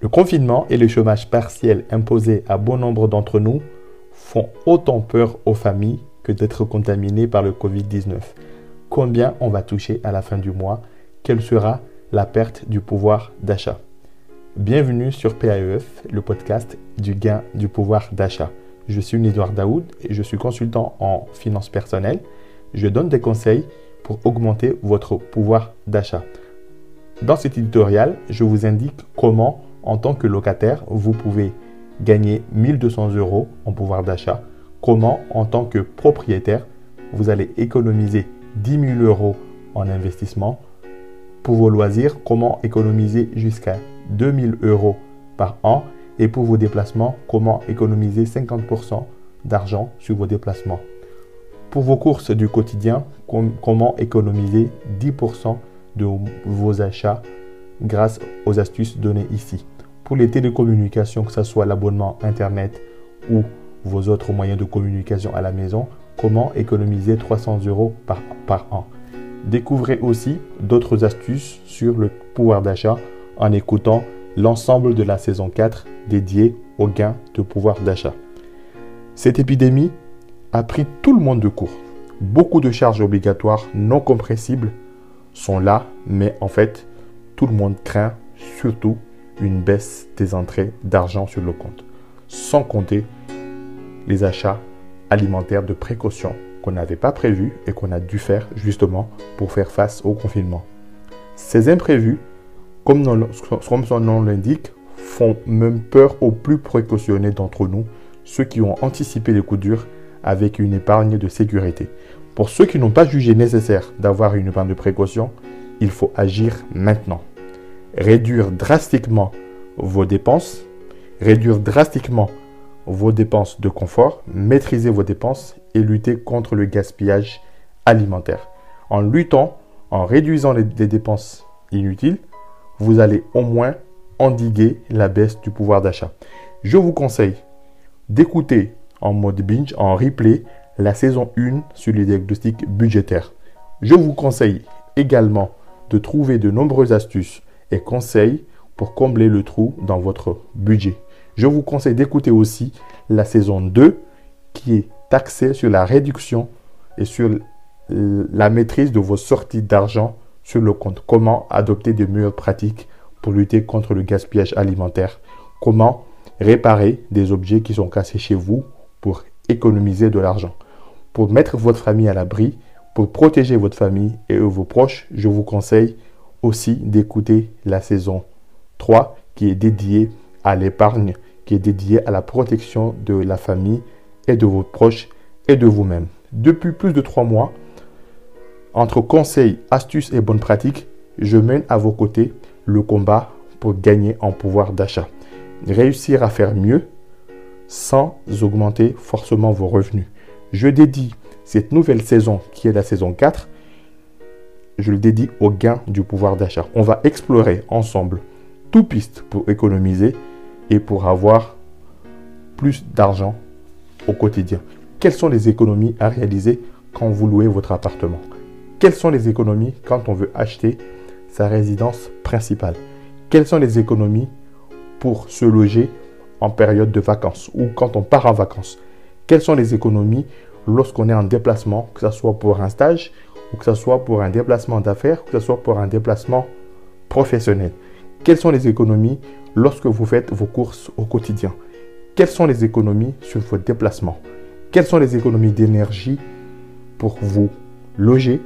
Le confinement et le chômage partiel imposés à bon nombre d'entre nous font autant peur aux familles que d'être contaminées par le Covid-19. Combien on va toucher à la fin du mois? Quelle sera la perte du pouvoir d'achat? Bienvenue sur PAEF, le podcast du gain du pouvoir d'achat. Je suis Nidouard Daoud et je suis consultant en finances personnelles. Je donne des conseils pour augmenter votre pouvoir d'achat. Dans cet éditorial, je vous indique comment, en tant que locataire, vous pouvez gagner 1200 euros en pouvoir d'achat. Comment, en tant que propriétaire, vous allez économiser 10 000 euros en investissement. Pour vos loisirs, comment économiser jusqu'à 2000 euros par an et pour vos déplacements, comment économiser 50% d'argent sur vos déplacements? Pour vos courses du quotidien, comment économiser 10% de vos achats grâce aux astuces données ici? Pour les télécommunications, que ce soit l'abonnement Internet ou vos autres moyens de communication à la maison, comment économiser 300 euros par, par an? Découvrez aussi d'autres astuces sur le pouvoir d'achat en écoutant l'ensemble de la saison 4 dédiée au gain de pouvoir d'achat. Cette épidémie a pris tout le monde de court. Beaucoup de charges obligatoires non compressibles sont là, mais en fait, tout le monde craint surtout une baisse des entrées d'argent sur le compte, sans compter les achats alimentaires de précaution qu'on n'avait pas prévus et qu'on a dû faire justement pour faire face au confinement. Ces imprévus comme, son nom l'indique, font même peur aux plus précautionnés d'entre nous, ceux qui ont anticipé les coups durs avec une épargne de sécurité. Pour ceux qui n'ont pas jugé nécessaire d'avoir une épargne de précaution, il faut agir maintenant. Réduire drastiquement vos dépenses, réduire drastiquement vos dépenses de confort, maîtriser vos dépenses et lutter contre le gaspillage alimentaire. En luttant, en réduisant les dépenses inutiles, vous allez au moins endiguer la baisse du pouvoir d'achat. Je vous conseille d'écouter en mode binge, en replay, la saison 1 sur les diagnostics budgétaires. Je vous conseille également de trouver de nombreuses astuces et conseils pour combler le trou dans votre budget. Je vous conseille d'écouter aussi la saison 2 qui est axée sur la réduction et sur la maîtrise de vos sorties d'argent sur le compte. Comment adopter de meilleures pratiques pour lutter contre le gaspillage alimentaire? Comment réparer des objets qui sont cassés chez vous pour économiser de l'argent? Pour mettre votre famille à l'abri, pour protéger votre famille et vos proches, je vous conseille aussi d'écouter la saison 3 qui est dédiée à l'épargne, qui est dédiée à la protection de la famille et de vos proches et de vous-même. Depuis plus de trois mois, entre conseils, astuces et bonnes pratiques, je mène à vos côtés le combat pour gagner en pouvoir d'achat. Réussir à faire mieux sans augmenter forcément vos revenus. Je dédie cette nouvelle saison qui est la saison 4, je le dédie au gain du pouvoir d'achat. On va explorer ensemble toutes pistes pour économiser et pour avoir plus d'argent au quotidien. Quelles sont les économies à réaliser quand vous louez votre appartement? Quelles sont les économies quand on veut acheter sa résidence principale? Quelles sont les économies pour se loger en période de vacances ou quand on part en vacances? Quelles sont les économies lorsqu'on est en déplacement, que ce soit pour un stage ou que ce soit pour un déplacement d'affaires que ce soit pour un déplacement professionnel? Quelles sont les économies lorsque vous faites vos courses au quotidien? Quelles sont les économies sur vos déplacements? Quelles sont les économies d'énergie pour vous loger?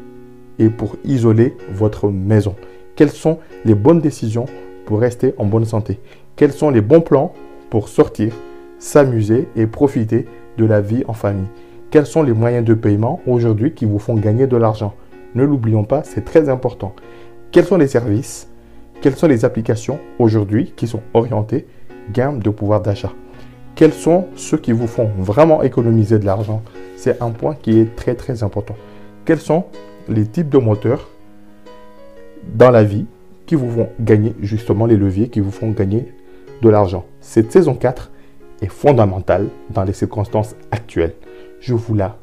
Et pour isoler votre maison. Quelles sont les bonnes décisions pour rester en bonne santé? Quels sont les bons plans pour sortir, s'amuser et profiter de la vie en famille? Quels sont les moyens de paiement aujourd'hui qui vous font gagner de l'argent? Ne l'oublions pas, c'est très important. Quels sont les services? Quelles sont les applications aujourd'hui qui sont orientées gamme de pouvoir d'achat? Quels sont ceux qui vous font vraiment économiser de l'argent? C'est un point qui est très très important. Quels sont les types de moteurs dans la vie qui vous font gagner justement les leviers qui vous font gagner de l'argent. Cette saison 4 est fondamentale dans les circonstances actuelles. je vous la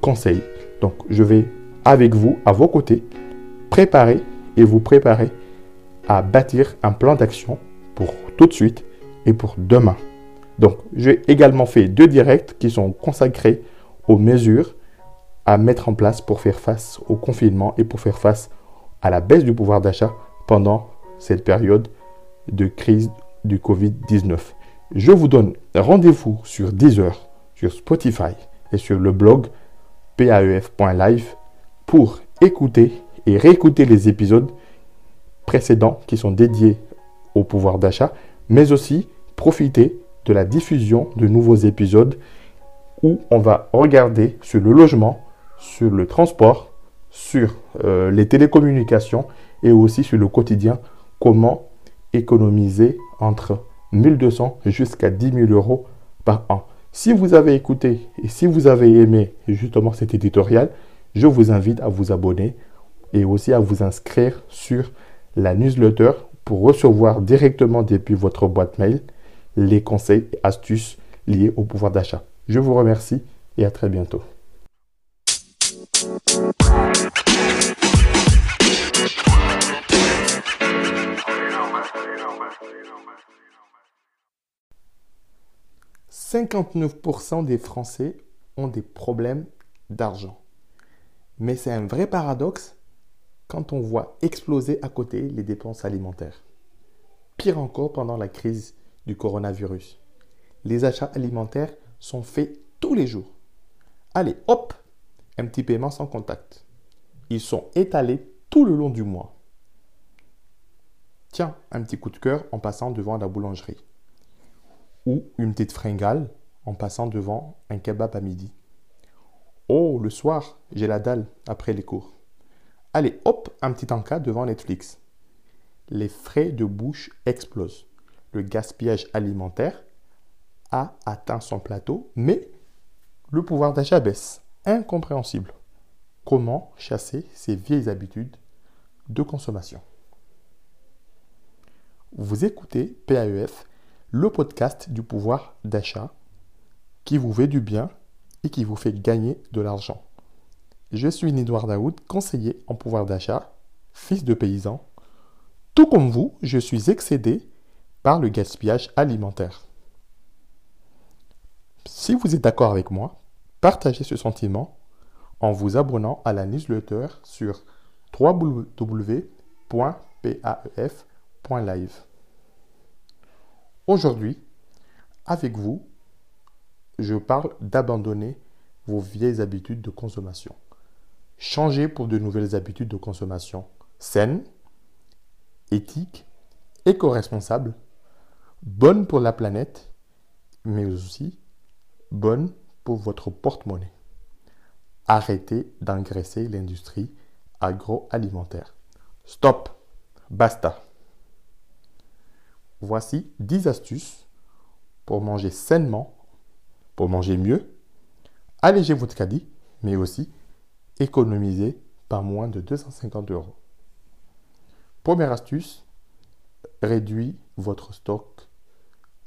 conseille. Donc, je vais avec vous, à vos côtés, préparer et vous préparer à bâtir un plan d'action pour tout de suite et pour demain. Donc, j'ai également fait deux directs qui sont consacrés aux mesures à mettre en place pour faire face au confinement et pour faire face à la baisse du pouvoir d'achat pendant cette période de crise du Covid-19. Je vous donne rendez-vous sur Deezer, sur Spotify et sur le blog paef.live pour écouter et réécouter les épisodes précédents qui sont dédiés au pouvoir d'achat, mais aussi profiter de la diffusion de nouveaux épisodes où on va regarder sur le logement, sur le transport, sur euh, les télécommunications et aussi sur le quotidien, comment économiser entre 1200 jusqu'à 10 000 euros par an. Si vous avez écouté et si vous avez aimé justement cet éditorial, je vous invite à vous abonner et aussi à vous inscrire sur la newsletter pour recevoir directement depuis votre boîte mail les conseils et astuces liés au pouvoir d'achat. Je vous remercie et à très bientôt. « 59% des Français ont des problèmes d'argent. Mais c'est un vrai paradoxe quand on voit exploser à côté les dépenses alimentaires. Pire encore pendant la crise du coronavirus. Les achats alimentaires sont faits tous les jours. Allez, hop, un petit paiement sans contact. Ils sont étalés tout le long du mois. Tiens, un petit coup de cœur en passant devant la boulangerie. Ou une petite fringale en passant devant un kebab à midi. Oh, le soir, j'ai la dalle après les cours. Allez, hop, un petit encas devant Netflix. Les frais de bouche explosent. Le gaspillage alimentaire a atteint son plateau, mais le pouvoir d'achat baisse. Incompréhensible. Comment chasser ces vieilles habitudes de consommation? Vous écoutez PAEF, le podcast du pouvoir d'achat qui vous fait du bien et qui vous fait gagner de l'argent. Je suis Nidouard Daoud, conseiller en pouvoir d'achat, fils de paysan. Tout comme vous, je suis excédé par le gaspillage alimentaire. Si vous êtes d'accord avec moi, partagez ce sentiment en vous abonnant à la newsletter sur www.paef.live. Aujourd'hui, avec vous, je parle d'abandonner vos vieilles habitudes de consommation. Changer pour de nouvelles habitudes de consommation saines, éthiques, éco-responsables, bonnes pour la planète, mais aussi bonnes pour votre porte-monnaie. Arrêtez d'engraisser l'industrie agroalimentaire. Stop, basta. Voici 10 astuces pour manger sainement pour manger mieux, allégez votre caddie, mais aussi économiser par moins de 250 euros. Première astuce, réduit votre stock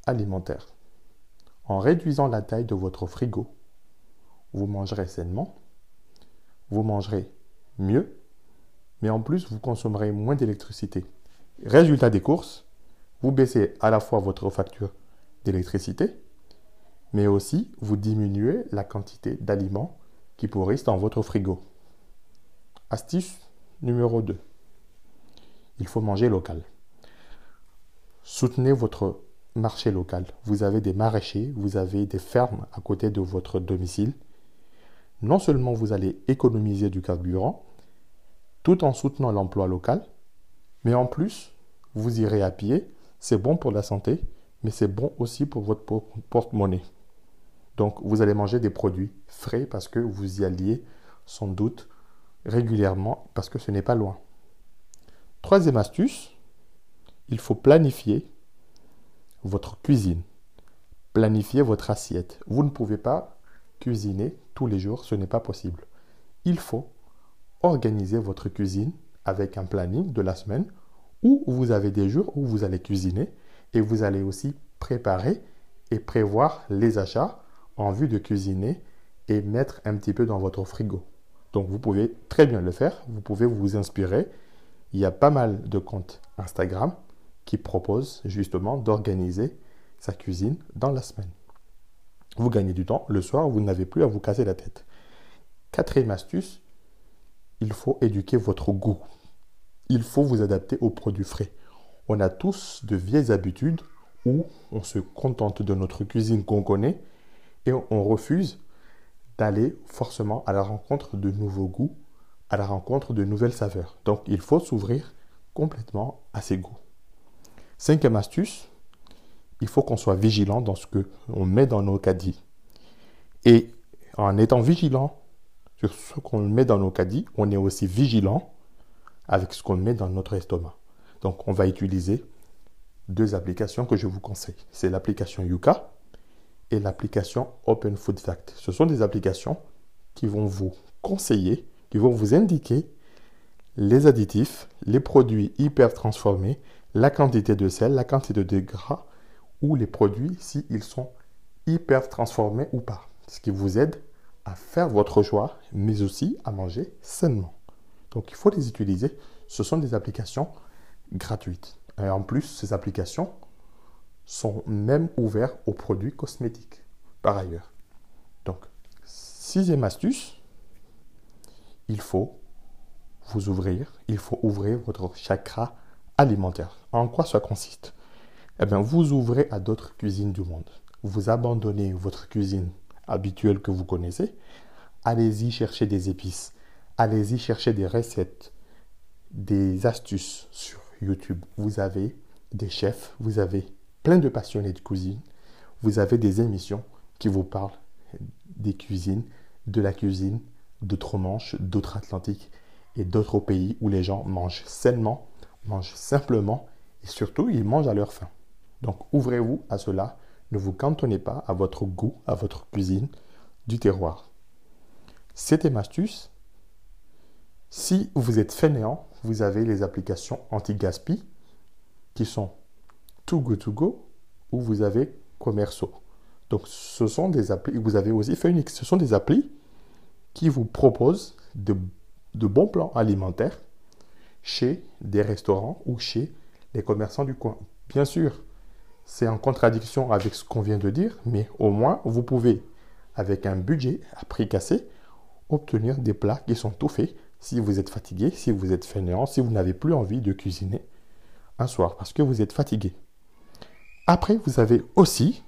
alimentaire. En réduisant la taille de votre frigo, vous mangerez sainement, vous mangerez mieux, mais en plus vous consommerez moins d'électricité. Résultat des courses, vous baissez à la fois votre facture d'électricité, mais aussi vous diminuez la quantité d'aliments qui pourrissent dans votre frigo. Astuce numéro 2. Il faut manger local. Soutenez votre marché local. Vous avez des maraîchers, vous avez des fermes à côté de votre domicile. Non seulement vous allez économiser du carburant, tout en soutenant l'emploi local, mais en plus, vous irez à pied. C'est bon pour la santé, mais c'est bon aussi pour votre porte-monnaie. Donc, vous allez manger des produits frais parce que vous y alliez sans doute régulièrement parce que ce n'est pas loin. Troisième astuce, il faut planifier votre cuisine. Planifier votre assiette. Vous ne pouvez pas cuisiner tous les jours, ce n'est pas possible. Il faut organiser votre cuisine avec un planning de la semaine où vous avez des jours où vous allez cuisiner et vous allez aussi préparer et prévoir les achats en vue de cuisiner et mettre un petit peu dans votre frigo. Donc vous pouvez très bien le faire, vous pouvez vous inspirer. Il y a pas mal de comptes Instagram qui proposent justement d'organiser sa cuisine dans la semaine. Vous gagnez du temps, le soir, vous n'avez plus à vous casser la tête. Quatrième astuce, il faut éduquer votre goût. Il faut vous adapter aux produits frais. On a tous de vieilles habitudes où on se contente de notre cuisine qu'on connaît et on refuse d'aller forcément à la rencontre de nouveaux goûts, à la rencontre de nouvelles saveurs. Donc il faut s'ouvrir complètement à ces goûts. Cinquième astuce, il faut qu'on soit vigilant dans ce qu'on met dans nos caddies. Et en étant vigilant sur ce qu'on met dans nos caddies, on est aussi vigilant avec ce qu'on met dans notre estomac. Donc on va utiliser deux applications que je vous conseille. C'est l'application Yuka et l'application Open Food Fact. Ce sont des applications qui vont vous conseiller, qui vont vous indiquer les additifs, les produits hyper transformés, la quantité de sel, la quantité de gras ou les produits s'ils sont hyper transformés ou pas. Ce qui vous aide à faire votre choix, mais aussi à manger sainement. Donc il faut les utiliser. Ce sont des applications gratuites. Et en plus, ces applications sont même ouvertes aux produits cosmétiques, par ailleurs. Donc, sixième astuce, il faut vous ouvrir, il faut ouvrir votre chakra alimentaire. En quoi ça consiste? Eh bien, vous ouvrez à d'autres cuisines du monde. Vous abandonnez votre cuisine habituelle que vous connaissez. Allez-y chercher des épices. Allez-y chercher des recettes, des astuces sur YouTube, vous avez des chefs, vous avez plein de passionnés de cuisine, vous avez des émissions qui vous parlent des cuisines, de la cuisine d'outre-Manche, d'outre-Atlantique et d'autres pays où les gens mangent sainement, mangent simplement et surtout ils mangent à leur faim. Donc ouvrez-vous à cela, ne vous cantonnez pas à votre goût, à votre cuisine du terroir. C'était ma astuce. Si vous êtes fainéant, vous avez les applications anti-gaspi qui sont Too Good To Go ou vous avez Commerceau. Donc ce sont des applis, vous avez aussi Phoenix, ce sont des applis qui vous proposent de, de bons plans alimentaires chez des restaurants ou chez les commerçants du coin. Bien sûr, c'est en contradiction avec ce qu'on vient de dire, mais au moins vous pouvez, avec un budget à prix cassé, obtenir des plats qui sont tout faits si vous êtes fatigué, si vous êtes fainéant, si vous n'avez plus envie de cuisiner un soir parce que vous êtes fatigué. Après, vous avez aussi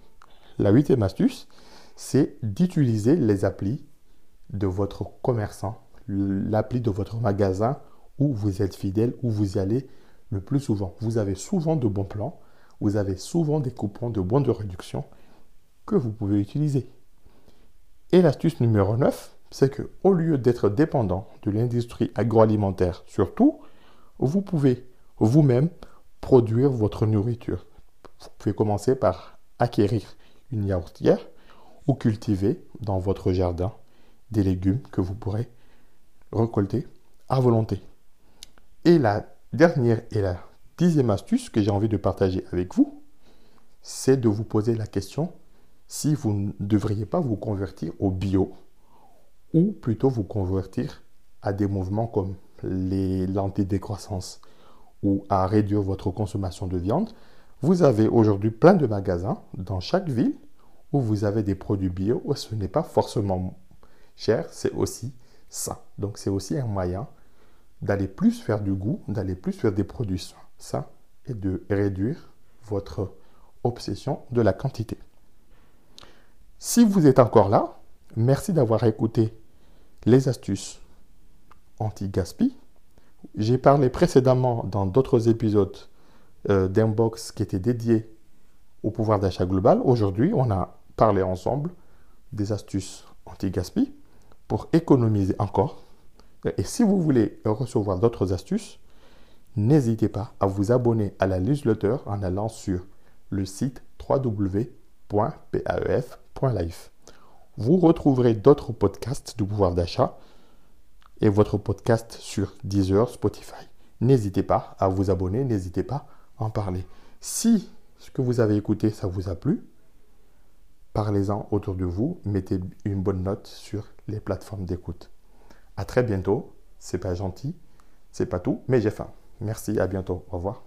la huitième astuce, c'est d'utiliser les applis de votre commerçant, l'appli de votre magasin où vous êtes fidèle, où vous y allez le plus souvent. Vous avez souvent de bons plans, vous avez souvent des coupons de bons de réduction que vous pouvez utiliser. Et l'astuce numéro 9, c'est que au lieu d'être dépendant de l'industrie agroalimentaire surtout, vous pouvez vous-même produire votre nourriture. Vous pouvez commencer par acquérir une yaourtière ou cultiver dans votre jardin des légumes que vous pourrez récolter à volonté. Et la dernière et la dixième astuce que j'ai envie de partager avec vous, c'est de vous poser la question si vous ne devriez pas vous convertir au bio ou plutôt vous convertir à des mouvements comme l'antidécroissance ou à réduire votre consommation de viande, vous avez aujourd'hui plein de magasins dans chaque ville où vous avez des produits bio. Où ce n'est pas forcément cher, c'est aussi sain. Donc c'est aussi un moyen d'aller plus faire du goût, d'aller plus faire des produits sains et de réduire votre obsession de la quantité. Si vous êtes encore là, Merci d'avoir écouté les astuces anti-gaspi. J'ai parlé précédemment dans d'autres épisodes euh, d'Inbox qui étaient dédiés au pouvoir d'achat global. Aujourd'hui, on a parlé ensemble des astuces anti-gaspi pour économiser encore. Et si vous voulez recevoir d'autres astuces, n'hésitez pas à vous abonner à la newsletter en allant sur le site www.paef.life. Vous retrouverez d'autres podcasts du pouvoir d'achat et votre podcast sur Deezer, Spotify. N'hésitez pas à vous abonner, n'hésitez pas à en parler. Si ce que vous avez écouté, ça vous a plu, parlez-en autour de vous, mettez une bonne note sur les plateformes d'écoute. À très bientôt. C'est pas gentil, c'est pas tout, mais j'ai faim. Merci, à bientôt. Au revoir.